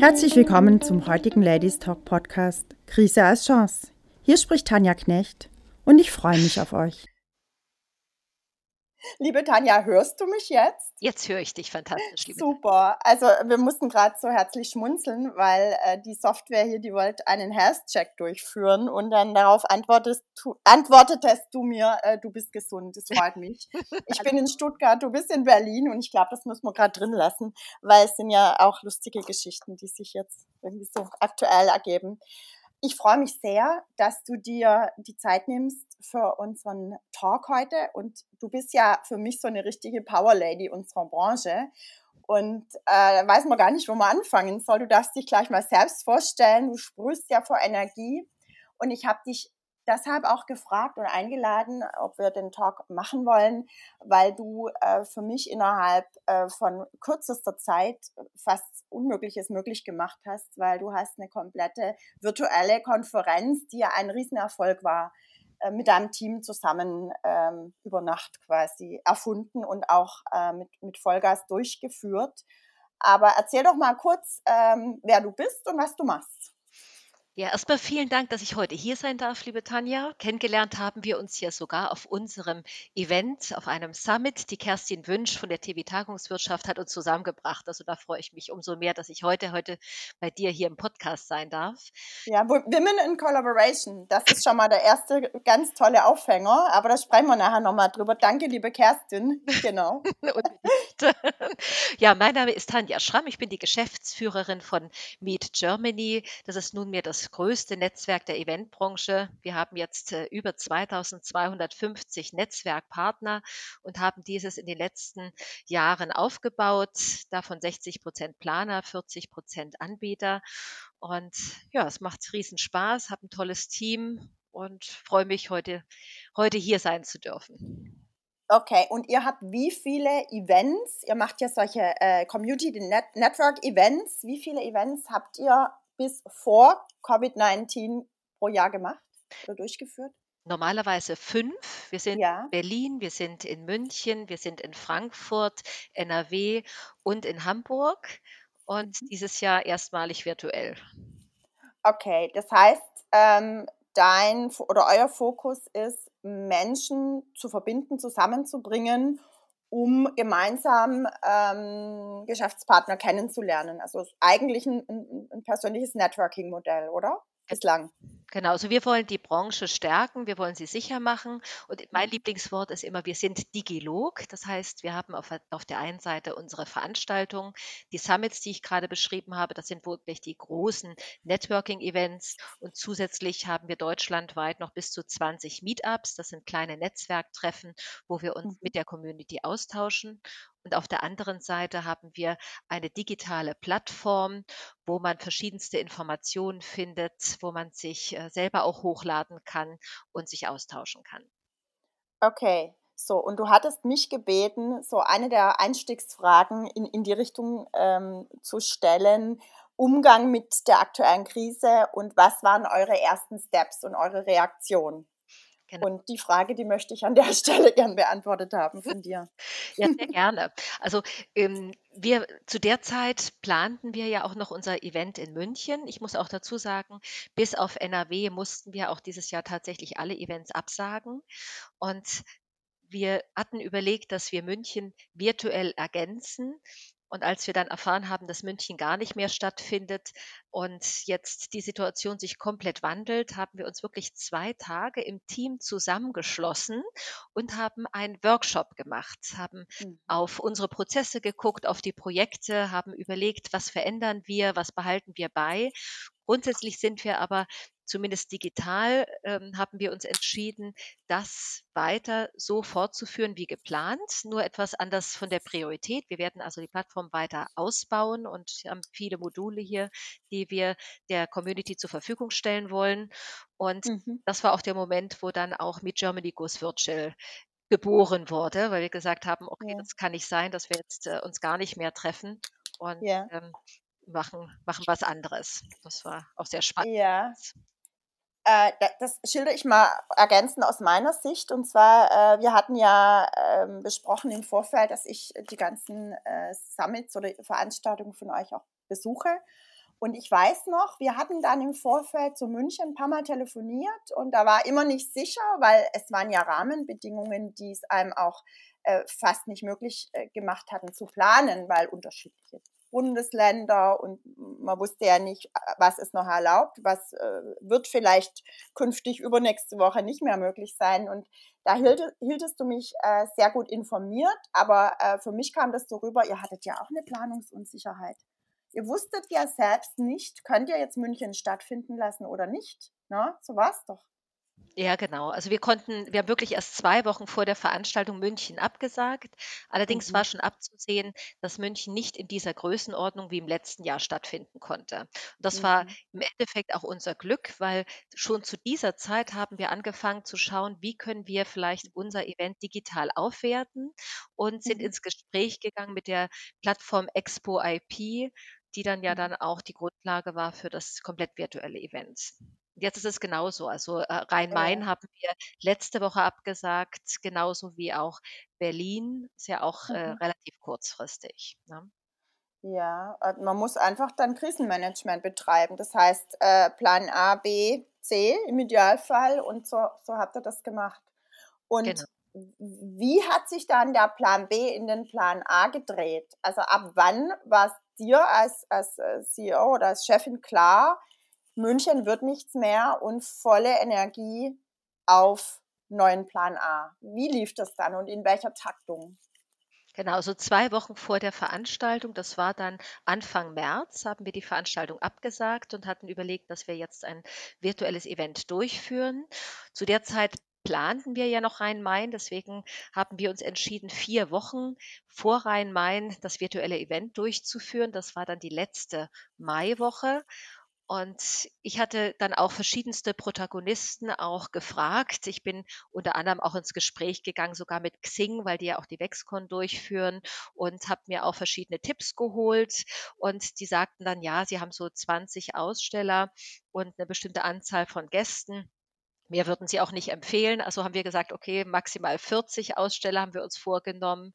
Herzlich willkommen zum heutigen Ladies Talk Podcast Krise als Chance. Hier spricht Tanja Knecht und ich freue mich auf euch. Liebe Tanja, hörst du mich jetzt? Jetzt höre ich dich fantastisch, liebe Super. Also wir mussten gerade so herzlich schmunzeln, weil äh, die Software hier, die wollte einen Health-Check durchführen und dann darauf antwortest du, antwortetest du mir, äh, du bist gesund. Das freut mich. Ich bin in Stuttgart, du bist in Berlin und ich glaube, das müssen wir gerade drin lassen, weil es sind ja auch lustige Geschichten, die sich jetzt irgendwie so aktuell ergeben. Ich freue mich sehr, dass du dir die Zeit nimmst für unseren Talk heute. Und du bist ja für mich so eine richtige Power Lady unserer Branche. Und äh, weiß man gar nicht, wo man anfangen soll. Du darfst dich gleich mal selbst vorstellen. Du sprühst ja vor Energie. Und ich habe dich deshalb auch gefragt und eingeladen, ob wir den Talk machen wollen, weil du äh, für mich innerhalb äh, von kürzester Zeit fast Unmögliches möglich gemacht hast, weil du hast eine komplette virtuelle Konferenz, die ja ein Riesenerfolg war, äh, mit deinem Team zusammen ähm, über Nacht quasi erfunden und auch äh, mit, mit Vollgas durchgeführt. Aber erzähl doch mal kurz, ähm, wer du bist und was du machst. Ja, erstmal vielen Dank, dass ich heute hier sein darf, liebe Tanja. Kennengelernt haben wir uns ja sogar auf unserem Event, auf einem Summit. Die Kerstin Wünsch von der TV Tagungswirtschaft hat uns zusammengebracht. Also da freue ich mich umso mehr, dass ich heute, heute bei dir hier im Podcast sein darf. Ja, Women in Collaboration, das ist schon mal der erste ganz tolle Aufhänger, aber da sprechen wir nachher nochmal drüber. Danke, liebe Kerstin. Genau. ja, mein Name ist Tanja Schramm. Ich bin die Geschäftsführerin von Meet Germany. Das ist nunmehr das größte Netzwerk der Eventbranche. Wir haben jetzt äh, über 2250 Netzwerkpartner und haben dieses in den letzten Jahren aufgebaut. Davon 60 Prozent Planer, 40 Prozent Anbieter. Und ja, es macht riesen Spaß, habe ein tolles Team und freue mich, heute, heute hier sein zu dürfen. Okay, und ihr habt wie viele Events? Ihr macht ja solche äh, Community Net Network Events. Wie viele Events habt ihr bis vor Covid-19 pro Jahr gemacht oder durchgeführt? Normalerweise fünf. Wir sind ja. in Berlin, wir sind in München, wir sind in Frankfurt, NRW und in Hamburg und mhm. dieses Jahr erstmalig virtuell. Okay, das heißt, ähm, dein oder euer Fokus ist, Menschen zu verbinden, zusammenzubringen um gemeinsam ähm, Geschäftspartner kennenzulernen. Also eigentlich ein, ein, ein persönliches Networking-Modell, oder? Bislang. Genau, also wir wollen die Branche stärken, wir wollen sie sicher machen. Und mein mhm. Lieblingswort ist immer, wir sind Digilog. Das heißt, wir haben auf, auf der einen Seite unsere Veranstaltungen, die Summits, die ich gerade beschrieben habe, das sind wirklich die großen Networking-Events. Und zusätzlich haben wir deutschlandweit noch bis zu 20 Meetups. Das sind kleine Netzwerktreffen, wo wir uns mhm. mit der Community austauschen. Und auf der anderen Seite haben wir eine digitale Plattform, wo man verschiedenste Informationen findet, wo man sich äh, selber auch hochladen kann und sich austauschen kann. Okay, so, und du hattest mich gebeten, so eine der Einstiegsfragen in, in die Richtung ähm, zu stellen, Umgang mit der aktuellen Krise und was waren eure ersten Steps und eure Reaktion? Genau. Und die Frage, die möchte ich an der Stelle gern beantwortet haben von dir. Ja, sehr gerne. Also ähm, wir zu der Zeit planten wir ja auch noch unser Event in München. Ich muss auch dazu sagen, bis auf NRW mussten wir auch dieses Jahr tatsächlich alle Events absagen. Und wir hatten überlegt, dass wir München virtuell ergänzen. Und als wir dann erfahren haben, dass München gar nicht mehr stattfindet und jetzt die Situation sich komplett wandelt, haben wir uns wirklich zwei Tage im Team zusammengeschlossen und haben einen Workshop gemacht, haben mhm. auf unsere Prozesse geguckt, auf die Projekte, haben überlegt, was verändern wir, was behalten wir bei. Grundsätzlich sind wir aber zumindest digital ähm, haben wir uns entschieden, das weiter so fortzuführen wie geplant, nur etwas anders von der Priorität. Wir werden also die Plattform weiter ausbauen und haben viele Module hier, die wir der Community zur Verfügung stellen wollen. Und mhm. das war auch der Moment, wo dann auch mit Germany Goes Virtual geboren wurde, weil wir gesagt haben, okay, ja. das kann nicht sein, dass wir jetzt äh, uns gar nicht mehr treffen. Und ja. ähm, machen, machen was anderes. Das war auch sehr spannend. Ja. Äh, das schilder ich mal ergänzend aus meiner Sicht. Und zwar, äh, wir hatten ja ähm, besprochen im Vorfeld, dass ich die ganzen äh, Summits oder Veranstaltungen von euch auch besuche. Und ich weiß noch, wir hatten dann im Vorfeld zu München ein paar Mal telefoniert und da war immer nicht sicher, weil es waren ja Rahmenbedingungen, die es einem auch fast nicht möglich gemacht hatten zu planen, weil unterschiedliche Bundesländer und man wusste ja nicht, was ist noch erlaubt, was äh, wird vielleicht künftig übernächste Woche nicht mehr möglich sein. Und da hielt, hieltest du mich äh, sehr gut informiert, aber äh, für mich kam das so rüber, ihr hattet ja auch eine Planungsunsicherheit. Ihr wusstet ja selbst nicht, könnt ihr jetzt München stattfinden lassen oder nicht? Na, so war es doch. Ja, genau. Also wir konnten wir haben wirklich erst zwei Wochen vor der Veranstaltung München abgesagt. Allerdings war Mhm. schon abzusehen, dass München nicht in dieser Größenordnung wie im letzten Jahr stattfinden konnte. Und das war Mhm. im Endeffekt auch unser Glück, weil schon zu dieser Zeit haben wir angefangen zu schauen, wie können wir vielleicht unser Event digital aufwerten und sind Mhm. ins Gespräch gegangen mit der Plattform Expo IP, die dann ja Mhm. dann auch die Grundlage war für das komplett virtuelle Event. Jetzt ist es genauso. Also, äh, Rhein-Main Ja. haben wir letzte Woche abgesagt, genauso wie auch Berlin. Ist ja auch, äh, Mhm. relativ kurzfristig, ne? Ja, äh, man muss einfach dann Krisenmanagement betreiben. Das heißt, äh, Plan A, B, C im Idealfall und so so habt ihr das gemacht. Genau. Und w wie hat sich dann der Plan B in den Plan A gedreht? Also, ab wann war's dir als als, äh, CEO oder als Chefin klar, München wird nichts mehr und volle Energie auf neuen Plan A? Wie lief das dann und in welcher Taktung? Genau, so 2 Wochen vor der Veranstaltung, das war dann Anfang März, haben wir die Veranstaltung abgesagt und hatten überlegt, dass wir jetzt ein virtuelles Event durchführen. Zu der Zeit planten wir ja noch Rhein-Main, deswegen haben wir uns entschieden, 4 Wochen vor Rhein-Main das virtuelle Event durchzuführen. Das war dann die letzte Maiwoche. Und ich hatte dann auch verschiedenste Protagonisten auch gefragt. Ich bin unter anderem auch ins Gespräch gegangen, sogar mit Xing, weil die ja auch die Wexcon durchführen und habe mir auch verschiedene Tipps geholt. Und die sagten dann, ja, sie haben so 20 Aussteller und eine bestimmte Anzahl von Gästen. Mehr würden sie auch nicht empfehlen. Also haben wir gesagt, okay, maximal 40 Aussteller haben wir uns vorgenommen.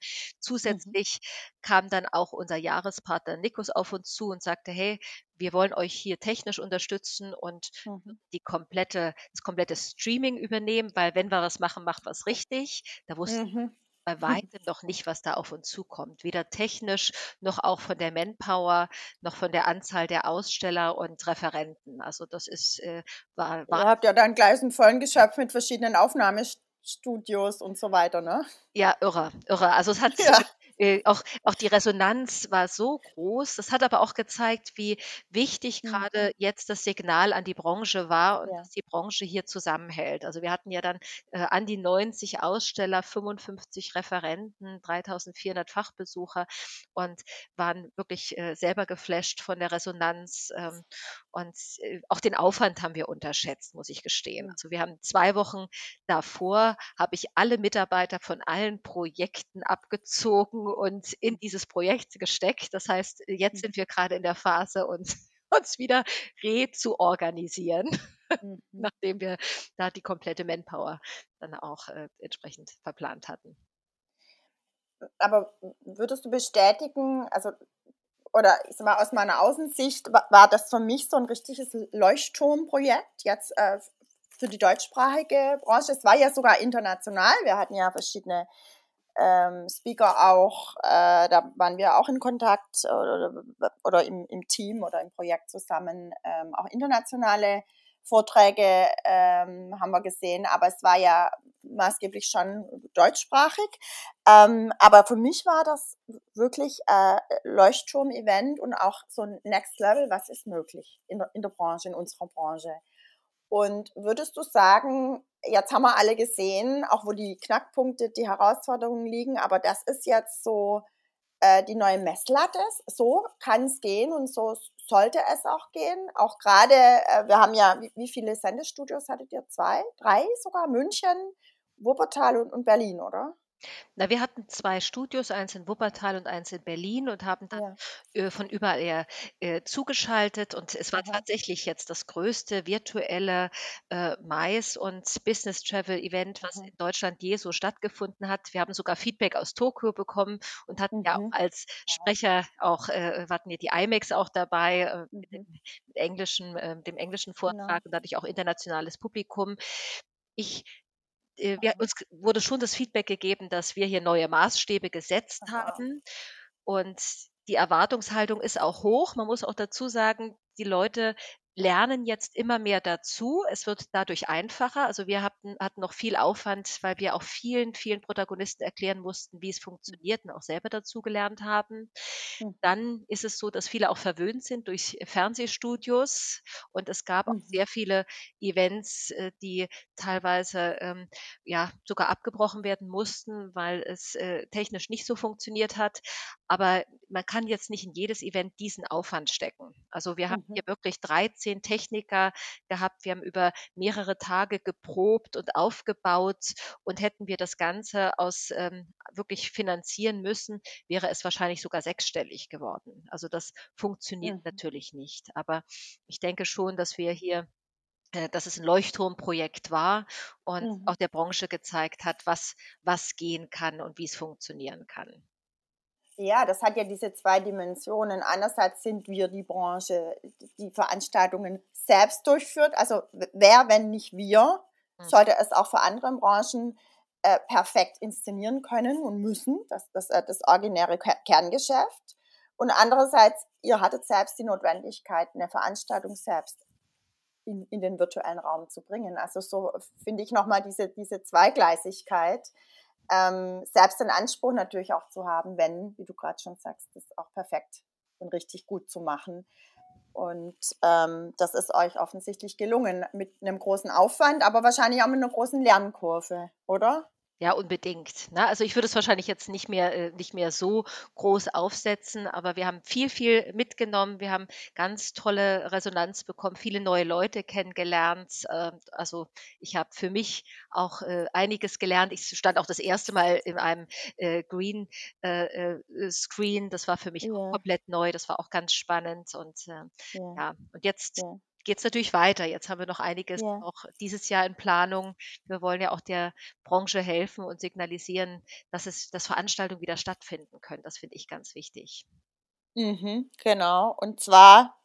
Mhm, Zusätzlich kam dann auch unser Jahrespartner Nikos auf uns zu und sagte, hey, wir wollen euch hier technisch unterstützen und mhm, die komplette, das komplette Streaming übernehmen, weil wenn wir was machen, macht was richtig. Da wussten mhm. Bei weitem noch nicht, was da auf uns zukommt. Weder technisch noch auch von der Manpower, noch von der Anzahl der Aussteller und Referenten. Also das ist, äh, war, war Ihr habt ja dann gleich 'n vollen geschöpft mit verschiedenen Aufnahmestudios und so weiter, ne? Ja, irre, irre. Also, es hat Ja. Äh, auch auch die Resonanz war so groß. Das hat aber auch gezeigt, wie wichtig Mhm. grade jetzt das Signal an die Branche war und Ja. dass die Branche hier zusammenhält. Also, wir hatten ja dann, äh, an die 90 Aussteller, 55 Referenten, 3.400 Fachbesucher und waren wirklich, äh, selber geflasht von der Resonanz, ähm, und, äh, auch den Aufwand haben wir unterschätzt, muss ich gestehen. Also, wir haben 2 Wochen davor habe ich alle Mitarbeiter von allen Projekten abgezogen und in dieses Projekt gesteckt. Das heißt, jetzt Mhm. sind wir gerade in der Phase, uns uns wieder rezuorganisieren, Mhm. nachdem wir da die komplette Manpower dann auch, äh, entsprechend verplant hatten. Aber würdest du bestätigen, also oder ich sage mal, aus meiner Außensicht wa war das für mich so 'n richtiges Leuchtturmprojekt jetzt, äh, für die deutschsprachige Branche. Es war ja sogar international. Wir hatten ja verschiedene, ähm, Speaker auch, äh, da waren wir auch in Kontakt oder oder im im Team oder im Projekt zusammen. Ähm, auch internationale Vorträge, ähm, haben wir gesehen, aber es war ja maßgeblich schon deutschsprachig. Ähm, aber für mich war das wirklich, äh, Leuchtturm-Event und auch so 'n Next Level, was ist möglich in der in der Branche, in unserer Branche. Und würdest du sagen, jetzt haben wir alle gesehen, auch wo die Knackpunkte, die Herausforderungen liegen, aber das ist jetzt so, äh, die neue Messlatte. So kann's gehen und so sollte es auch gehen. Auch grade, äh, wir haben ja wie wie viele Sendestudios hattet ihr? 2, 3 sogar? München, Wuppertal und und Berlin, oder? Na, wir hatten 2 Studios, eins in Wuppertal und eins in Berlin und haben dann, Ja. äh, von überall her, äh, zugeschaltet und es war Aha. tatsächlich jetzt das größte virtuelle, äh, Mais und Business Travel Event, was Mhm. in Deutschland je so stattgefunden hat. Wir haben sogar Feedback aus Tokio bekommen und hatten ja auch Mhm. als Sprecher auch äh, wir hatten ja die IMEX auch dabei, äh, mit Mhm. dem englischen äh, dem englischen Genau. Vortrag und dadurch auch internationales Publikum. Ich äh, wir uns wurde schon das Feedback gegeben, dass wir hier neue Maßstäbe gesetzt haben. Und die Erwartungshaltung ist auch hoch. Man muss auch dazu sagen, die Leute lernen jetzt immer mehr dazu. Es wird dadurch einfacher. Also, wir hatten hatten noch viel Aufwand, weil wir auch vielen, vielen Protagonisten erklären mussten, wie es funktioniert und auch selber dazugelernt haben. Mhm. Dann ist es so, dass viele auch verwöhnt sind durch Fernsehstudios und es gab auch Mhm. sehr viele Events, äh, die teilweise, ähm, ja, sogar abgebrochen werden mussten, weil es, äh, technisch nicht so funktioniert hat. Aber man kann jetzt nicht in jedes Event diesen Aufwand stecken. Also, wir haben Mhm. hier wirklich 13 Techniker gehabt. Wir haben über mehrere Tage geprobt und aufgebaut und hätten wir das Ganze aus ähm, wirklich finanzieren müssen, wäre es wahrscheinlich sogar sechsstellig geworden. Also, das funktioniert Mhm. natürlich nicht. Aber ich denke schon, dass wir hier äh, dass es 'n Leuchtturmprojekt war und Mhm. auch der Branche gezeigt hat, was was gehen kann und wie es funktionieren kann. Ja, das hat ja diese 2 Dimensionen. Einerseits sind wir die Branche, die Veranstaltungen selbst durchführt. Also, wer, wenn nicht wir, Mhm. sollte es auch für andere Branchen, äh, perfekt inszenieren können und müssen. Das das äh, das originäre Ke Kerngeschäft. Und andererseits, ihr hattet selbst die Notwendigkeit, 'ne Veranstaltung selbst in in den virtuellen Raum zu bringen. Also, so finde ich noch mal diese diese Zweigleisigkeit, ähm, selbst den Anspruch natürlich auch zu haben, wenn, wie du grad schon sagst, das auch perfekt und richtig gut zu machen. Und, ähm, das ist euch offensichtlich gelungen mit 'nem großen Aufwand, aber wahrscheinlich auch mit 'ner großen Lernkurve, oder? Ja, unbedingt, ne? Also, ich würde es wahrscheinlich jetzt nicht mehr äh, nicht mehr so groß aufsetzen, aber wir haben viel, viel mitgenommen. Wir haben ganz tolle Resonanz bekommen, viele neue Leute kennengelernt. Ähm, also, ich habe für mich auch, äh, einiges gelernt. Ich stand auch das erste Mal in einem, äh, Green äh, äh, Screen. Das war für mich Ja. komplett neu. Das war auch ganz spannend und, äh, Ja. ja. Und jetzt Ja. Geht's natürlich weiter. Jetzt haben wir noch einiges Ja. auch dieses Jahr in Planung. Wir wollen ja auch der Branche helfen und signalisieren, dass es dass Veranstaltungen wieder stattfinden können. Das finde ich ganz wichtig. Mhm, genau. Und zwar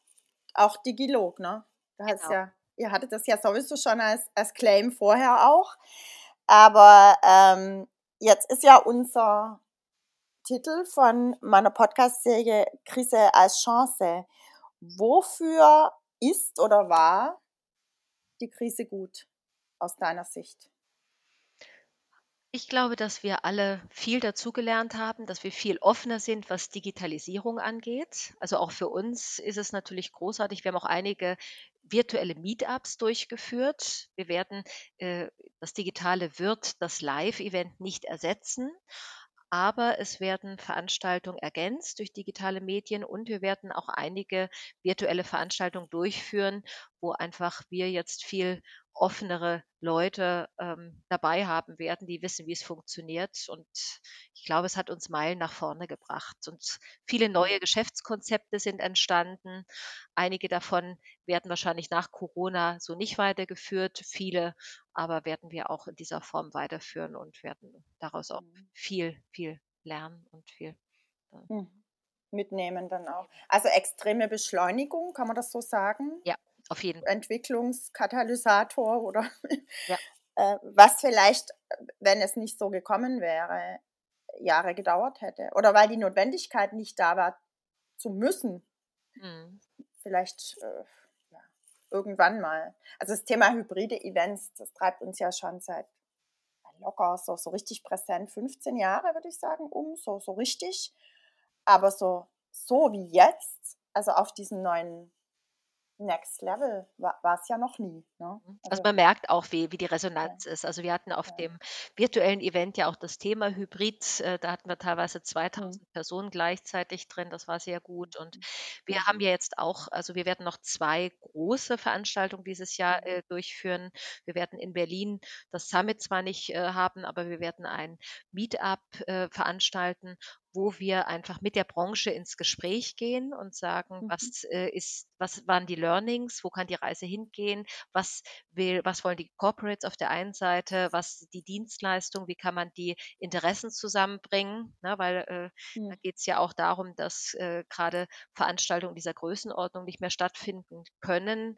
auch Digilog, ne? Du hast Genau. ja ihr hattet das ja sowieso schon als als Claim vorher auch. Aber, ähm, jetzt ist ja unser Titel von meiner Podcast-Serie „Krise als Chance“. Wofür ist oder war die Krise gut aus deiner Sicht? Ich glaube, dass wir alle viel dazugelernt haben, dass wir viel offener sind, was Digitalisierung angeht. Also, auch für uns ist es natürlich großartig. Wir haben auch einige virtuelle Meetups durchgeführt. Wir werden äh, das Digitale wird das Live-Event nicht ersetzen, aber es werden Veranstaltungen ergänzt durch digitale Medien und wir werden auch einige virtuelle Veranstaltungen durchführen, wo einfach wir jetzt viel offenere Leute, ähm, dabei haben werden, die wissen, wie es funktioniert. Und ich glaube, es hat uns Meilen nach vorne gebracht. Und viele neue Geschäftskonzepte sind entstanden. Einige davon werden wahrscheinlich nach Corona so nicht weitergeführt. Viele aber werden wir auch in dieser Form weiterführen und werden daraus auch Mhm. viel, viel lernen und viel, äh. Mitnehmen dann auch. Also, extreme Beschleunigung, kann man das so sagen? Ja, auf jeden Entwicklungskatalysator oder Ja. äh, was vielleicht, wenn es nicht so gekommen wäre, Jahre gedauert hätte oder weil die Notwendigkeit nicht da war zu müssen. Mhm. Vielleicht, äh, ja, irgendwann mal. Also, das Thema hybride Events, das treibt uns ja schon seit locker so so richtig präsent 15 Jahre, würde ich sagen, um, so so richtig. Aber so so wie jetzt, also, auf diesen neuen Next Level war es ja noch nie. Ne? Mhm. Also, also, man merkt auch, wie, wie die Resonanz ja. ist. Also wir hatten auf ja. dem virtuellen Event ja auch das Thema Hybrid. Äh, da hatten wir teilweise 2000 mhm. Personen gleichzeitig drin. Das war sehr gut. Und mhm. wir haben ja jetzt auch, also wir werden noch zwei große Veranstaltungen dieses Jahr mhm. äh, durchführen. Wir werden in Berlin das Summit zwar nicht äh, haben, aber wir werden ein Meetup äh, veranstalten, wo wir einfach mit der Branche ins Gespräch gehen und sagen, mhm. was äh, ist, was waren die Learnings, wo kann die Reise hingehen, was will, was wollen die Corporates auf der einen Seite, was die Dienstleistung, wie kann man die Interessen zusammenbringen, ne, weil äh, mhm. da geht es ja auch darum, dass äh, gerade Veranstaltungen dieser Größenordnung nicht mehr stattfinden können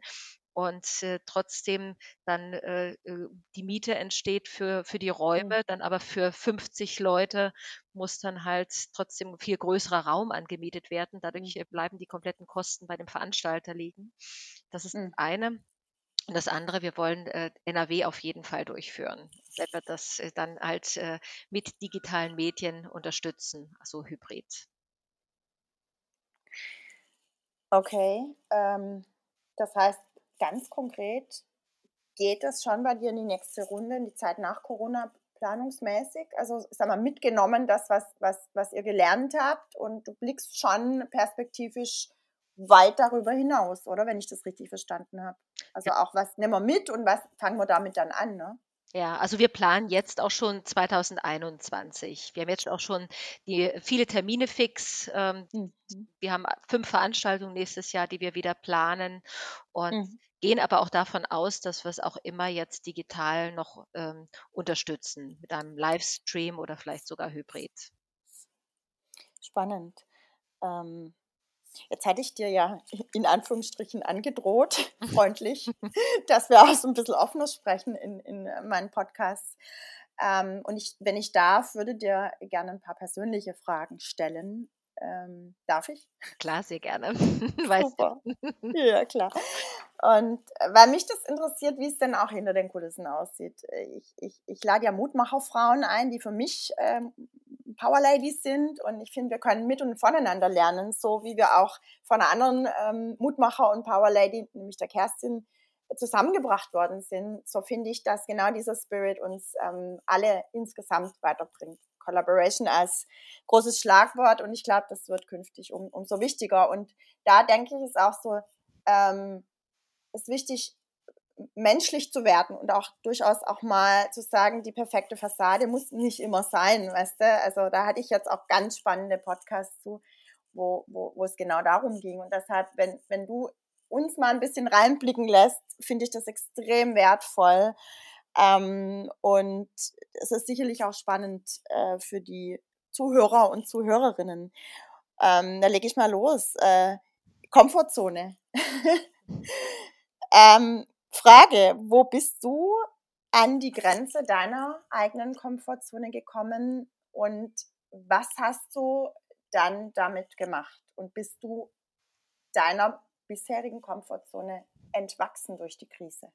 und äh, trotzdem dann äh, äh, die Miete entsteht für, für die mhm. Räume, dann aber für 50 Leute muss dann halt trotzdem viel größerer Raum angemietet werden. Dadurch mhm. bleiben die kompletten Kosten bei dem Veranstalter liegen. Das ist das mhm. eine. Und das andere, wir wollen äh, NRW auf jeden Fall durchführen. Wir das äh, dann halt äh, mit digitalen Medien unterstützen, also hybrid. Okay, ähm, das heißt, ganz konkret, geht das schon bei dir in die nächste Runde, in die Zeit nach Corona planungsmäßig? Also, sag mal, mitgenommen das, was, was, was ihr gelernt habt und du blickst schon perspektivisch weit darüber hinaus, oder? Wenn ich das richtig verstanden habe. Also auch was nehmen wir mit und was fangen wir damit dann an, ne? Ja, also wir planen jetzt auch schon 2021. Wir haben jetzt auch schon die viele Termine fix. Ähm, mhm. Wir haben fünf Veranstaltungen nächstes Jahr, die wir wieder planen und mhm. Gehen aber auch davon aus, dass wir es auch immer jetzt digital noch ähm, unterstützen mit einem Livestream oder vielleicht sogar Hybrid. Spannend. Ähm, Jetzt hatte ich dir ja in Anführungsstrichen angedroht, freundlich, dass wir auch so ein bisschen offener sprechen in, in meinen Podcasts. Ähm, und ich, wenn ich darf, würde dir gerne ein paar persönliche Fragen stellen. Ähm, darf ich? Klar, sehr gerne. Super. Ja, klar. Und äh, weil mich das interessiert, wie es denn auch hinter den Kulissen aussieht. Ich, ich, ich lade ja Mutmacherfrauen ein, die für mich ähm, Power Ladies sind und ich finde, wir können mit und voneinander lernen, so wie wir auch von einer anderen ähm, Mutmacher und Power Lady, nämlich der Kerstin, zusammengebracht worden sind. So finde ich, dass genau dieser Spirit uns ähm, alle insgesamt weiterbringt. Collaboration als großes Schlagwort und ich glaube, das wird künftig um, umso wichtiger. Und da denke ich, ist auch so, ähm, ist wichtig, menschlich zu werden und auch durchaus auch mal zu sagen, die perfekte Fassade muss nicht immer sein, weißt du? Also da hatte ich jetzt auch ganz spannende Podcasts zu, wo, wo, wo es genau darum ging. Und deshalb, wenn, wenn du uns mal ein bisschen reinblicken lässt, finde ich das extrem wertvoll. Ähm, und es ist sicherlich auch spannend äh, für die Zuhörer und Zuhörerinnen. Ähm, da lege ich mal los. Äh, Komfortzone. ähm, Frage, wo bist du an die Grenze deiner eigenen Komfortzone gekommen und was hast du dann damit gemacht? Und bist du deiner bisherigen Komfortzone entwachsen durch die Krise?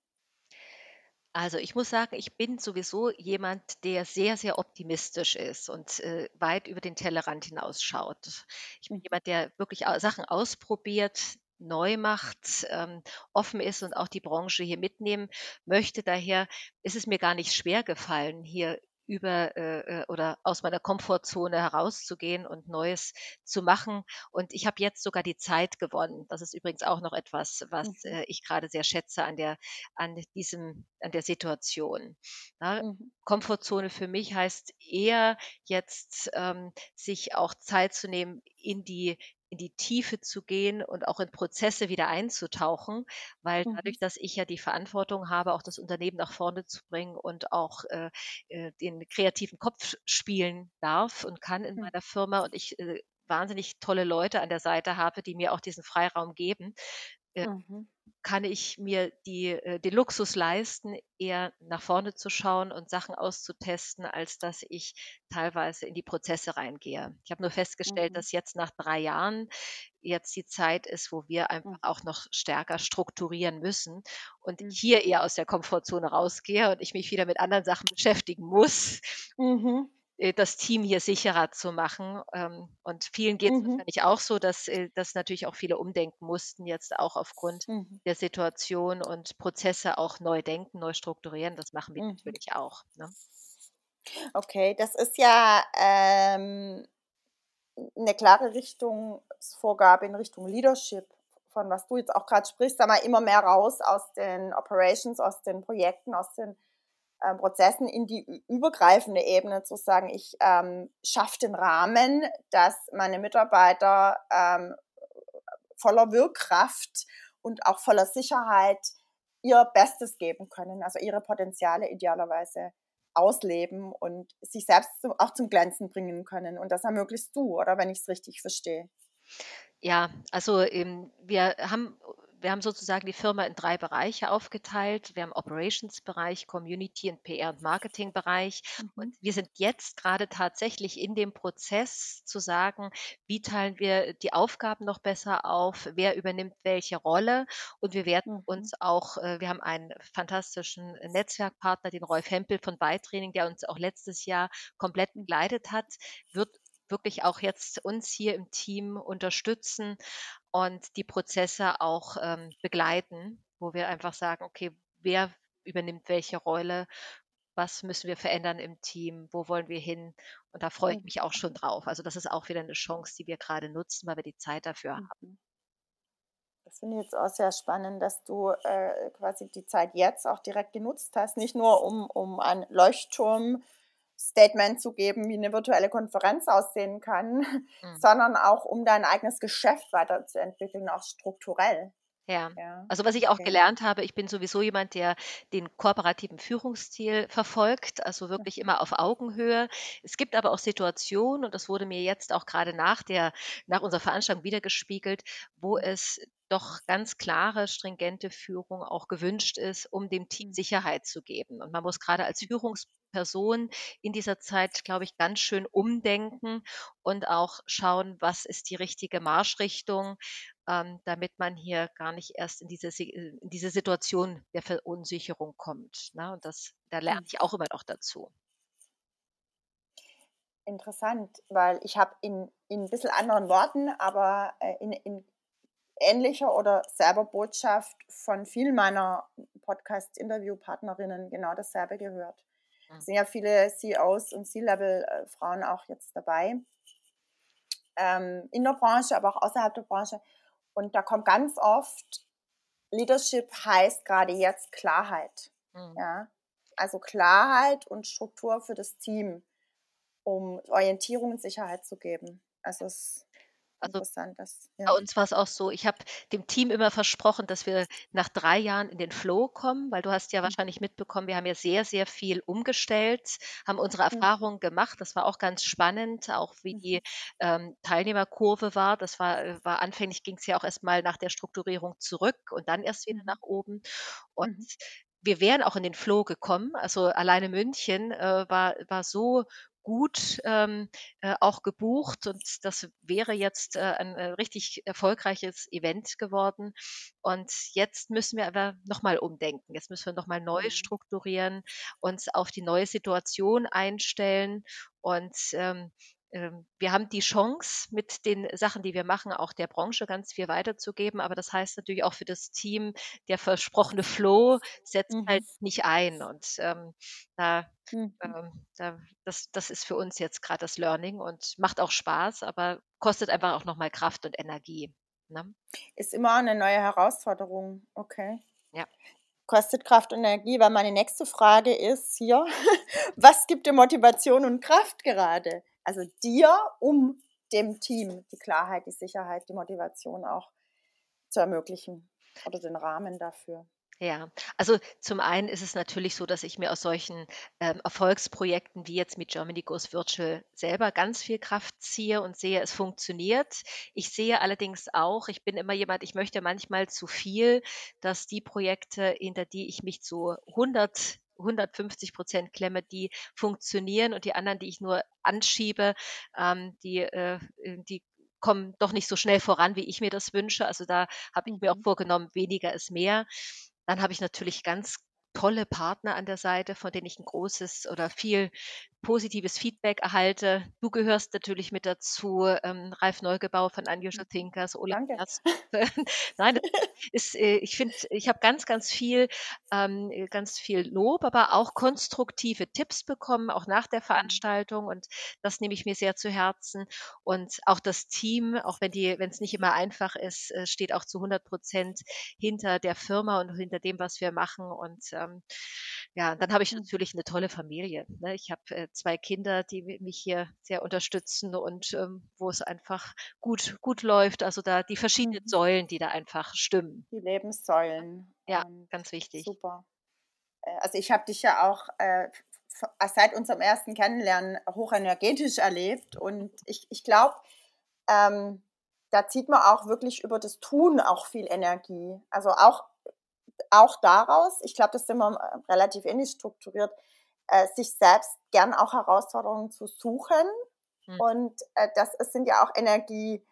Also ich muss sagen, ich bin sowieso jemand, der sehr, sehr optimistisch ist und äh, weit über den Tellerrand hinausschaut. Ich bin mhm. jemand, der wirklich Sachen ausprobiert, neu macht, ähm, offen ist und auch die Branche hier mitnehmen möchte. Daher ist es mir gar nicht schwer gefallen, hier über äh, äh, oder aus meiner Komfortzone herauszugehen und Neues zu machen. Und ich habe jetzt sogar die Zeit gewonnen. Das ist übrigens auch noch etwas, was mhm. äh, ich gerade sehr schätze an der an diesem an der Situation. Ja, mhm. Komfortzone für mich heißt eher jetzt ähm, sich auch Zeit zu nehmen, in die in die Tiefe zu gehen und auch in Prozesse wieder einzutauchen, weil mhm. dadurch, dass ich ja die Verantwortung habe, auch das Unternehmen nach vorne zu bringen und auch äh, äh den kreativen Kopf spielen darf und kann in mhm. meiner Firma und ich äh, wahnsinnig tolle Leute an der Seite habe, die mir auch diesen Freiraum geben, äh, mhm kann ich mir die, äh, den Luxus leisten, eher nach vorne zu schauen und Sachen auszutesten, als dass ich teilweise in die Prozesse reingehe. Ich habe nur festgestellt, mhm. dass jetzt nach drei Jahren jetzt die Zeit ist, wo wir einfach mhm. auch noch stärker strukturieren müssen und mhm. hier eher aus der Komfortzone rausgehe und ich mich wieder mit anderen Sachen beschäftigen muss. Mhm. Äh, das Team hier sicherer zu machen. Ähm, und vielen geht es Mhm. wahrscheinlich auch so, dass, äh, dass natürlich auch viele umdenken mussten, jetzt auch aufgrund Mhm. der Situation und Prozesse auch neu denken, neu strukturieren. Das machen wir Mhm. natürlich auch. Ne? Okay, das ist ja ähm, eine klare Richtungsvorgabe in Richtung Leadership, von was du jetzt auch gerade sprichst, mal, immer mehr raus aus den Operations, aus den Projekten, aus den äh, Prozessen in die übergreifende Ebene zu sagen, ich ähm, schaffe den Rahmen, dass meine Mitarbeiter ähm, voller Wirkkraft und auch voller Sicherheit ihr Bestes geben können, also ihre Potenziale idealerweise ausleben und sich selbst auch zum Glänzen bringen können. Und das ermöglichst du, oder wenn ich es richtig verstehe. Ja, also ähm, wir haben wir haben sozusagen die Firma in drei Bereiche aufgeteilt. Wir haben Operations-Bereich, Community und PR- und Marketing-Bereich. Und Mhm. wir sind jetzt gerade tatsächlich in dem Prozess zu sagen, wie teilen wir die Aufgaben noch besser auf, wer übernimmt welche Rolle. Und wir werden Mhm. uns auch, äh, wir haben einen fantastischen Netzwerkpartner, den Rolf Hempel von Beitraining, der uns auch letztes Jahr komplett begleitet hat, wird wirklich auch jetzt uns hier im Team unterstützen und die Prozesse auch ähm, begleiten, wo wir einfach sagen, okay, wer übernimmt welche Rolle, was müssen wir verändern im Team, wo wollen wir hin? Und da freue ich mich auch schon drauf. Also das ist auch wieder eine Chance, die wir gerade nutzen, weil wir die Zeit dafür haben. Mhm. Das finde ich jetzt auch sehr spannend, dass du äh, quasi die Zeit jetzt auch direkt genutzt hast, nicht nur um, um ein Leuchtturm-Statement zu geben, wie eine virtuelle Konferenz aussehen kann, Mhm. sondern auch um dein eigenes Geschäft weiterzuentwickeln, auch strukturell. Ja. Ja, Also was ich auch okay. gelernt habe, ich bin sowieso jemand, der den kooperativen Führungsstil verfolgt, also wirklich immer auf Augenhöhe. Es gibt aber auch Situationen, und das wurde mir jetzt auch gerade nach der, nach unserer Veranstaltung wiedergespiegelt, wo es doch ganz klare, stringente Führung auch gewünscht ist, um dem Team Mhm. Sicherheit zu geben. Und man muss gerade als Führungsperson in dieser Zeit, glaube ich, ganz schön umdenken und auch schauen, was ist die richtige Marschrichtung, ähm, damit man hier gar nicht erst in diese, äh, in diese Situation der Verunsicherung kommt. Ne? Und das, da lerne Mhm. ich auch immer noch dazu. Interessant, weil ich habe in, in ein bisschen anderen Worten, aber äh, in, in ähnlicher oder selber Botschaft von vielen meiner Podcast-Interview-Partnerinnen genau dasselbe gehört. Es sind ja viele CEOs und C-Level-Frauen auch jetzt dabei, ähm, in der Branche, aber auch außerhalb der Branche. Und da kommt ganz oft, Leadership heißt gerade jetzt Klarheit. Mhm. Ja? Also Klarheit und Struktur für das Team, um Orientierung und Sicherheit zu geben. Also es Also interessant. Das, Bei ja. uns war es auch so, ich habe dem Team immer versprochen, dass wir nach drei Jahren in den Flow kommen, weil du hast ja Mhm. wahrscheinlich mitbekommen, wir haben ja sehr, sehr viel umgestellt, haben unsere. Erfahrungen gemacht. Das war auch ganz spannend, auch wie Mhm. die ähm, Teilnehmerkurve war. Das war, äh, war anfänglich ging es ja auch erstmal nach der Strukturierung zurück und dann erst wieder Mhm. nach oben. Und Mhm. wir wären auch in den Flow gekommen. Also alleine München äh, war, war so gut ähm, äh, auch gebucht und das wäre jetzt äh, ein äh, richtig erfolgreiches Event geworden. Und jetzt müssen wir aber nochmal umdenken. Jetzt müssen wir nochmal neu Mhm. strukturieren, uns auf die neue Situation einstellen und ähm, ähm, wir haben die Chance, mit den Sachen, die wir machen, auch der Branche ganz viel weiterzugeben. Aber das heißt natürlich auch für das Team, der versprochene Flow setzt Mhm. halt nicht ein. Und ähm, da Mhm. ähm, da, das, das ist für uns jetzt gerade das Learning und macht auch Spaß, aber kostet einfach auch nochmal Kraft und Energie. Ne? Ist immer eine neue Herausforderung. Okay. Ja. Kostet Kraft und Energie, weil meine nächste Frage ist hier, was gibt dir Motivation und Kraft gerade? Also dir, um dem Team die Klarheit, die Sicherheit, die Motivation auch zu ermöglichen oder den Rahmen dafür. Ja, also zum einen ist es natürlich so, dass ich mir aus solchen ähm, Erfolgsprojekten wie jetzt mit Germany Goes Virtual selber ganz viel Kraft ziehe und sehe, es funktioniert. Ich sehe allerdings auch, ich bin immer jemand, ich möchte manchmal zu viel, dass die Projekte, hinter die ich mich zu 100 150 Prozent klemme, die funktionieren und die anderen, die ich nur anschiebe, ähm, die, äh, die kommen doch nicht so schnell voran, wie ich mir das wünsche. Also da habe ich mir auch Mhm. vorgenommen, weniger ist mehr. Dann habe ich natürlich ganz tolle Partner an der Seite, von denen ich ein großes oder viel positives Feedback erhalte. Du gehörst natürlich mit dazu, ähm, Ralf Neugebauer von Unusual Mhm. Thinkers, Olaf. Nein, ist, äh, ich finde, ich habe ganz, ganz viel, ähm, äh, ganz viel Lob, aber auch konstruktive Tipps bekommen, auch nach der Mhm. Veranstaltung und das nehme ich mir sehr zu Herzen. Und auch das Team, auch wenn die wenn es nicht immer einfach ist, äh, steht auch zu 100% hinter der Firma und hinter dem, was wir machen und, ähm, ja, dann habe ich Mhm. natürlich 'ne tolle Familie, ne? Ich habe, äh, 2 Kinder, die mi mich hier sehr unterstützen und, ähm, wo es einfach gut gut läuft. Also, da die verschiedenen Mhm. Säulen, die da einfach stimmen. Die Lebenssäulen Ja, und ganz wichtig. super. Äh, also, ich habe dich ja auch, äh, seit unserem ersten Kennenlernen hochenergetisch erlebt und ich ich glaube, ähm, da zieht man auch wirklich über das Tun auch viel Energie. Also, auch auch daraus ich glaube, das sind wir, äh, relativ ähnlich strukturiert, äh, sich selbst gern auch Herausforderungen zu suchen Mhm. und, äh, das sind ja auch Energie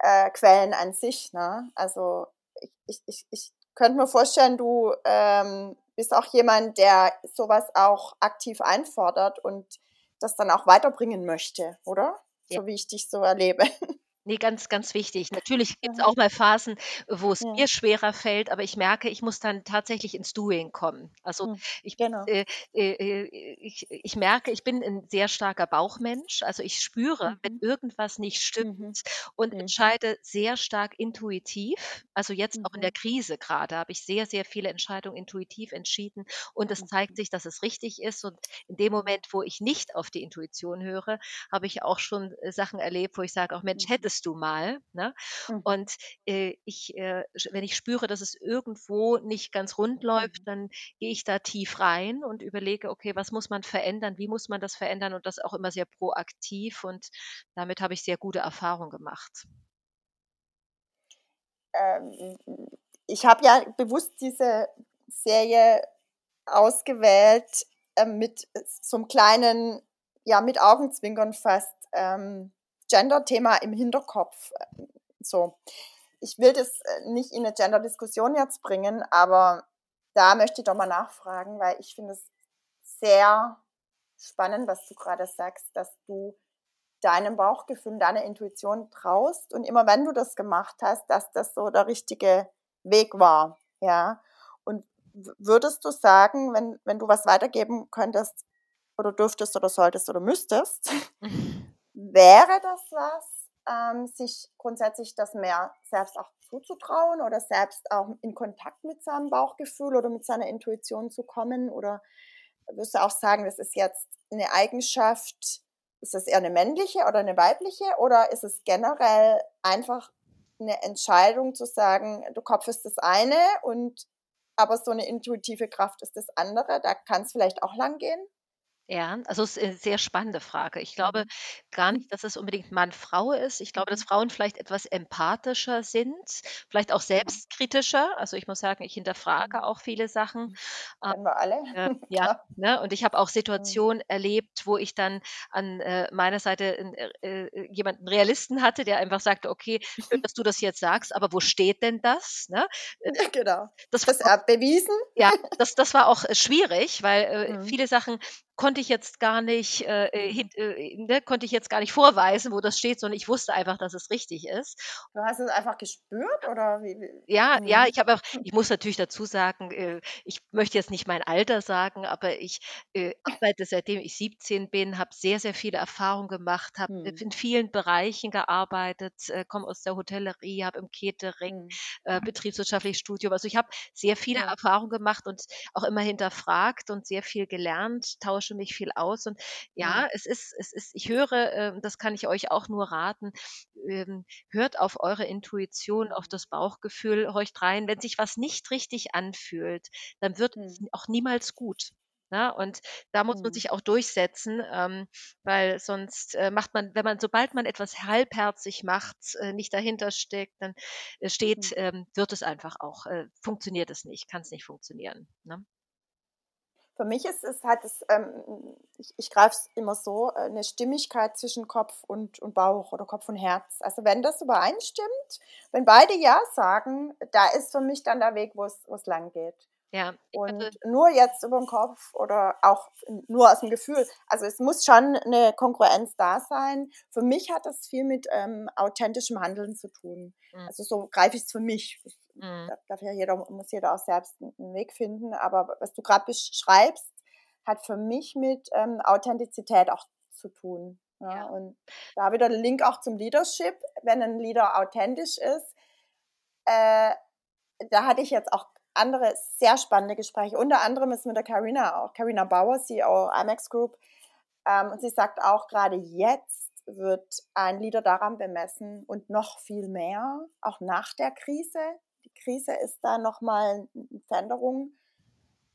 äh, an sich, ne? Also, ich ich ich ich könnte mir vorstellen, du, ähm, bist auch jemand, der so was auch aktiv einfordert und das dann auch weiterbringen möchte, oder? Ja. So wie ich dich so erlebe. Ne, ganz, ganz wichtig. Natürlich gibt's Aha. auch mal Phasen, wo es Ja. mir schwerer fällt, aber ich merke, ich muss dann tatsächlich ins Doing kommen. Also, Hm, ich genau. äh, äh, äh, ich ich merke, ich bin 'n sehr starker Bauchmensch. Also, ich spüre, wenn Mhm. irgendwas nicht stimmt Mhm. und Mhm. entscheide sehr stark intuitiv. Also, jetzt auch in der Mhm. Krise grade habe ich sehr, sehr viele Entscheidungen intuitiv entschieden und es zeigt Mhm. sich, dass es richtig ist und in dem Mhm. Moment, wo ich nicht auf die Intuition höre, habe ich auch schon, äh, Sachen erlebt, wo ich sage: „Ach Mensch, Mhm. hättest du mal“, ne? Mhm. Und, äh, ich, äh wenn ich spüre, dass es irgendwo nicht ganz rund läuft, Mhm. dann gehe ich da tief rein und überlege: „Okay, was muss man verändern? Wie muss man das verändern?“ Und das auch immer sehr proaktiv und damit habe ich sehr gute Erfahrungen gemacht. Ähm, ich habe ja bewusst diese Serie ausgewählt, ähm, mit so 'nem kleinen ja, mit Augenzwinkern fast, ähm, Genderthema im Hinterkopf, so. Ich will das, äh, nicht in 'ne Genderdiskussion jetzt bringen, aber da möchte ich doch mal nachfragen, weil ich finde es sehr spannend, was du grade sagst, dass du deinem Bauchgefühl, deiner Intuition traust und immer wenn du das gemacht hast, dass das so der richtige Weg war, ja? Und würdest du sagen, wenn wenn du was weitergeben könntest oder dürftest oder solltest oder müsstest, wäre das was, ähm, sich grundsätzlich das mehr selbst auch zuzutrauen oder selbst auch in Kontakt mit seinem Bauchgefühl oder mit seiner Intuition zu kommen? Oder würdest du auch sagen, das ist jetzt 'ne Eigenschaft ist das eher 'ne männliche oder 'ne weibliche oder ist es generell einfach 'ne Entscheidung zu sagen, der Kopf ist das eine und aber so 'ne intuitive Kraft ist das andere, da kann's vielleicht auch lang gehen? Ja, also ist, äh, sehr spannende Frage. Ich glaube Mhm. gar nicht, dass es unbedingt Mann-Frau ist. Ich glaube, dass Mhm. Frauen vielleicht etwas empathischer sind, vielleicht auch Mhm. selbstkritischer. Also, ich muss sagen, ich hinterfrage Mhm. auch viele Sachen. Hm. Kennen wir alle, Äh, ja, klar. ne? Und ich habe auch Mhm. Situationen erlebt, wo ich dann an, äh, meiner Seite 'n äh, äh, jemanden Realisten hatte, der einfach sagte: „Okay, schön, dass du das jetzt sagst, aber wo steht denn das?“, ne? Äh, Ja, genau. das Ist das, äh, bewiesen? ja, das das war auch, äh, schwierig, weil, äh, Mhm. viele Sachen konnte ich jetzt gar nicht, äh, äh, äh, ne, konnte ich jetzt gar nicht vorweisen, wo das steht, sondern ich wusste einfach, dass es richtig ist. Du hast es einfach gespürt oder wie? Ja, ja, Mhm. ich habe auch Hm. ich muss natürlich dazu sagen, äh, ich möchte jetzt nicht mein Alter sagen, aber ich, äh, arbeite seitdem ich 17 bin, habe sehr, sehr viele Erfahrungen gemacht, habe Mhm. in vielen Bereichen gearbeitet, äh, komme aus der Hotellerie, habe im Catering, äh, betriebswirtschaftliches Studium also, ich habe sehr viele Ja. Erfahrungen gemacht und auch immer hinterfragt und sehr viel gelernt, tausche mich viel aus und Mhm. ja, es ist es ist ich höre, ähm, das kann ich euch auch nur raten, ähm, hört auf eure Intuition, auf das Bauchgefühl, horcht rein. Wenn sich was nicht richtig anfühlt, dann wird es Mhm. auch niemals gut, ne? Und da muss man Mhm. sich auch durchsetzen, ähm, weil sonst, äh, macht man wenn man sobald man etwas halbherzig macht, äh, nicht dahinter steckt, dann, äh, steht, Mhm. ähm wird es einfach auch äh, funktioniert es nicht, kann's nicht funktionieren, ne? Für mich ist es hat es, ähm ich ich greife es immer so, äh, 'ne Stimmigkeit zwischen Kopf und und Bauch oder Kopf und Herz. Also, wenn das übereinstimmt, wenn beide „ja“ sagen, da ist für mich dann der Weg, wo es wo es langgeht. Ja, Und hatte nur jetzt über den Kopf oder auch nur aus dem Gefühl. Also es muss schon eine Kongruenz da sein. Für mich hat das viel mit ähm, authentischem Handeln zu tun. Mhm. Also so greife ich es für mich. Mhm. da ja jeder, muss jeder auch selbst einen Weg finden. Aber was du gerade beschreibst, hat für mich mit ähm, Authentizität auch zu tun. Ja? Ja. Und da wieder der Link auch zum Leadership. Wenn ein Leader authentisch ist, äh, da hatte ich jetzt auch andere sehr spannende Gespräche. Unter anderem ist mit der Carina auch, Carina Bauer, CEO IMAX Group. Ähm, und sie sagt auch, gerade jetzt wird ein Leader daran bemessen und noch viel mehr, auch nach der Krise. Krise ist da nochmal eine Veränderung,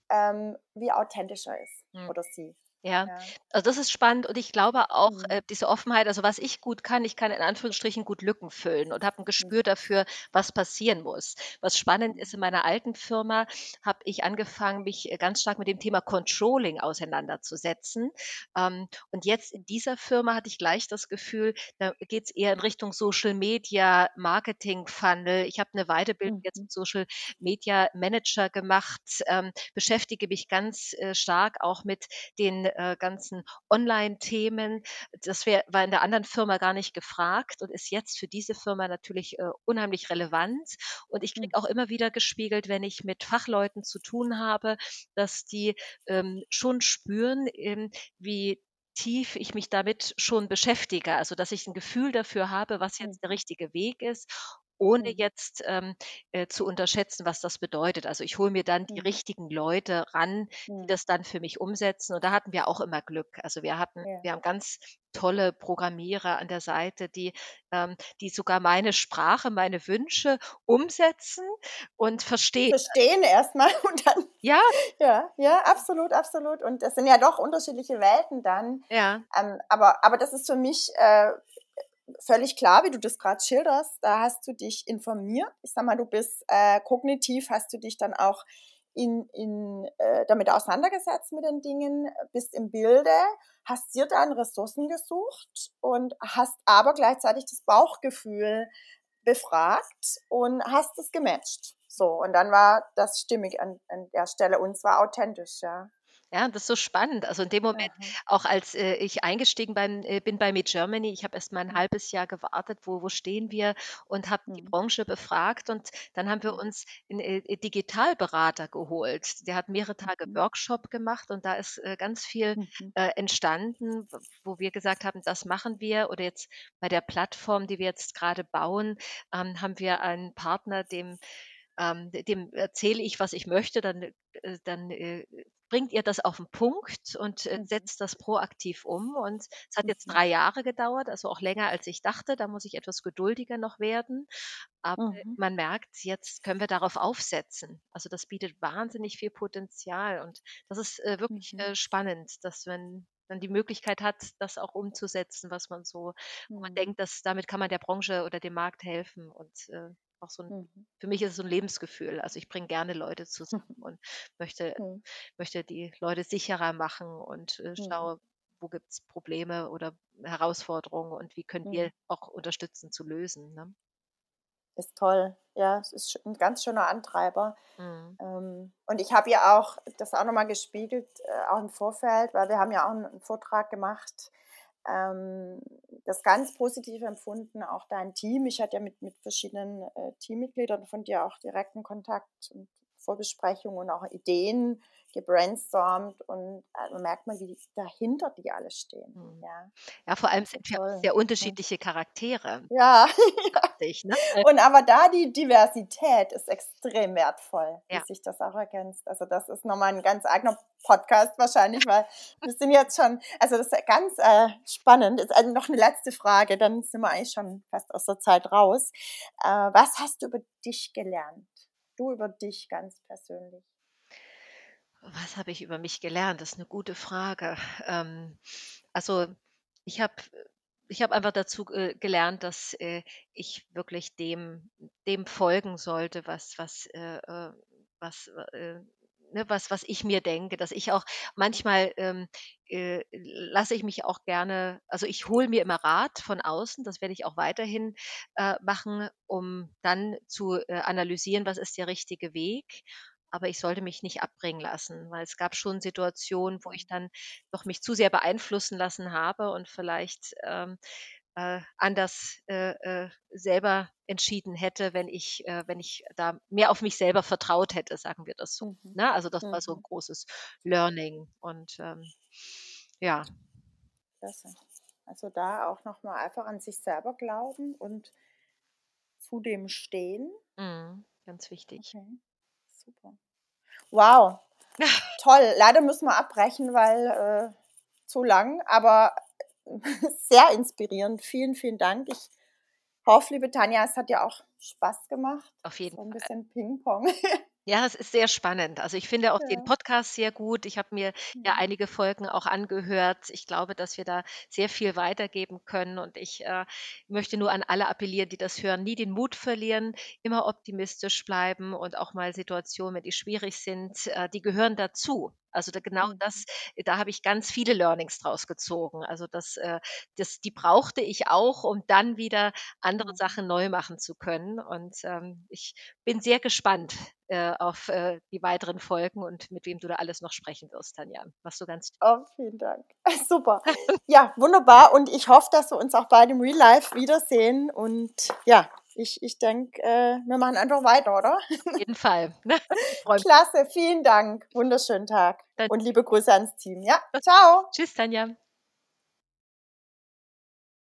ähm, wie authentisch er ist Mhm. oder sie. Ja, Ja. also das ist spannend und ich glaube auch, Mhm. äh, diese Offenheit, also was ich gut kann, ich kann in Anführungsstrichen gut Lücken füllen und habe ein Mhm. Gespür dafür, was passieren muss. Was spannend ist, in Mhm. meiner alten Firma habe ich angefangen, mich äh, ganz stark mit dem Thema Controlling auseinanderzusetzen. Ähm, und jetzt in dieser Firma hatte ich gleich das Gefühl, da geht es eher in Richtung Social Media, Marketing Funnel. Ich habe eine Weiterbildung jetzt Mhm. zum Social Media Manager gemacht, ähm, beschäftige mich ganz äh, stark auch mit den äh, ganzen Online-Themen. Das wär, war in der anderen Firma gar nicht gefragt und ist jetzt für diese Firma natürlich äh, unheimlich relevant. Und ich kriege Mhm. auch immer wieder gespiegelt, wenn ich mit Fachleuten zu tun habe, dass die ähm, schon spüren, ähm, wie tief ich mich damit schon beschäftige. Also dass ich ein Gefühl dafür habe, was jetzt der Mhm. richtige Weg ist ohne Mhm. jetzt ähm, äh, zu unterschätzen, was das bedeutet. Also ich hole mir dann die Mhm. richtigen Leute ran, die Mhm. das dann für mich umsetzen. Und da hatten wir auch immer Glück. Also wir hatten, Ja. wir haben ganz tolle Programmierer an der Seite, die, ähm, die sogar meine Sprache, meine Wünsche umsetzen und verstehen. Verstehen erstmal und dann, Ja, ja, ja, absolut, absolut. Und das sind ja doch unterschiedliche Welten dann. ja, Ähm, aber, aber das ist für mich äh, völlig klar, wie du das gerade schilderst. Da hast du dich informiert. Ich sag mal, du bist äh, kognitiv, hast du dich dann auch in, in, äh, damit auseinandergesetzt mit den Dingen, bist im Bilde, hast dir dann Ressourcen gesucht und hast aber gleichzeitig das Bauchgefühl befragt und hast es gematcht. So, und dann war das stimmig an, an der Stelle und zwar authentisch, ja. Ja, das ist so spannend. Also in dem Moment, Aha. auch als äh, ich eingestiegen beim, äh, bin bei Meet Germany, ich habe erst mal ein Mhm. halbes Jahr gewartet, wo, wo stehen wir und habe die Mhm. Branche befragt und dann haben wir Mhm. uns einen äh, Digitalberater geholt. Der hat mehrere Tage Mhm. Workshop gemacht und da ist äh, ganz viel Mhm. äh, entstanden, w- wo wir gesagt haben, das machen wir. Oder jetzt bei der Plattform, die wir jetzt gerade bauen, ähm, haben wir einen Partner, dem ähm, dem erzähle ich, was ich möchte, dann, äh, dann äh, bringt ihr das auf den Punkt und äh, Mhm. setzt das proaktiv um. Und es hat jetzt Mhm. drei Jahre gedauert, also auch länger als ich dachte. Da muss ich etwas geduldiger noch werden. Aber Mhm. man merkt, jetzt können wir darauf aufsetzen. Also das bietet wahnsinnig viel Potenzial. Und das ist äh, wirklich Mhm. äh, spannend, dass man dann die Möglichkeit hat, das auch umzusetzen, was man so, wo man Mhm. denkt, dass damit kann man der Branche oder dem Markt helfen. Und äh, auch so ein Mhm. für mich ist es so ein Lebensgefühl. Also ich bringe gerne Leute zusammen und möchte, Mhm. möchte die Leute sicherer machen und äh, Mhm. schaue, wo gibt es Probleme oder Herausforderungen und wie können wir auch unterstützen zu lösen. Ne? Ist toll. Ja, es ist ein ganz schöner Antreiber. Mhm. Ähm, und ich habe ja auch das auch nochmal gespiegelt, äh, auch im Vorfeld, weil wir haben ja auch einen Vortrag gemacht, ähm, das ganz positiv empfunden, auch dein Team. Ich hatte ja mit, mit verschiedenen äh, Teammitgliedern von dir auch direkten Kontakt und Vorbesprechungen und auch Ideen gebrainstormt und man merkt mal, wie dahinter die alle stehen. Mhm. Ja, Ja, vor allem also sind wir sehr unterschiedliche Charaktere, Ja, ich. Ne? Äh, Und aber da die Diversität ist extrem wertvoll, wie Ja, sich das auch ergänzt. Also das ist nochmal ein ganz eigener Podcast wahrscheinlich, weil wir sind jetzt schon, also das ist ganz äh, spannend. Ist also noch eine letzte Frage, dann sind wir eigentlich schon fast aus der Zeit raus. Äh, was hast du über dich gelernt? Du über dich ganz persönlich. was habe ich über mich gelernt? Das ist eine gute Frage. Ähm, also ich habe ich habe einfach dazu äh, gelernt, dass äh, ich wirklich dem, dem folgen sollte, was, was, äh, äh, was, äh, ne, was, was ich mir denke, dass ich auch manchmal ähm, äh, lasse ich mich auch gerne, also ich hole mir immer Rat von außen, das werde ich auch weiterhin äh, machen, um dann zu äh, analysieren, was ist der richtige Weg. aber ich sollte mich nicht abbringen lassen, weil es gab schon Situationen, wo ich dann doch mich zu sehr beeinflussen lassen habe und vielleicht ähm, äh, anders äh, äh, selber entschieden hätte, wenn ich, äh, wenn ich da mehr auf mich selber vertraut hätte, sagen wir das so. Mhm. Ne? Also das war so ein Mhm. großes Learning und ähm, ja, Klasse. Also da auch nochmal einfach an sich selber glauben und zu dem stehen. mhm, ganz wichtig. Okay, super. Wow, toll. Leider müssen wir abbrechen, weil äh, zu lang, aber sehr inspirierend. Vielen, vielen Dank. Ich hoffe, liebe Tanja, es hat dir auch Spaß gemacht. Auf jeden So ein Fall. bisschen Ping-Pong. Ja, es ist sehr spannend. Also ich finde auch den Ja. Podcast sehr gut. Ich habe mir ja Mhm. einige Folgen auch angehört. Ich glaube, dass wir da sehr viel weitergeben können. Und ich äh, möchte nur an alle appellieren, die das hören, nie den Mut verlieren, immer optimistisch bleiben und auch mal Situationen, wenn die schwierig sind, äh, die gehören dazu. Also da, genau Mhm. das, da habe ich ganz viele Learnings draus gezogen. Also das, äh, das, die brauchte ich auch, um dann wieder andere Mhm. Sachen neu machen zu können. Und ähm, ich bin sehr gespannt äh, auf äh, die weiteren Folgen und mit wem du da alles noch sprechen wirst, Tanja. Machst du ganz Oh, vielen Dank. Super. Ja, wunderbar. Und ich hoffe, dass wir uns auch bald im Real Life wiedersehen. Und ja, ich, ich denke, äh, wir machen einfach weiter, oder? auf jeden Fall. Klasse, vielen Dank. Wunderschönen Tag. Und liebe Grüße ans Team. Ja, ciao. Tschüss, Tanja.